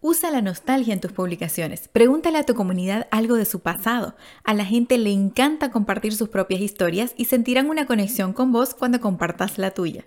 Usa la nostalgia en tus publicaciones. Pregúntale a tu comunidad algo de su pasado. A la gente le encanta compartir sus propias historias y sentirán una conexión con vos cuando compartas la tuya.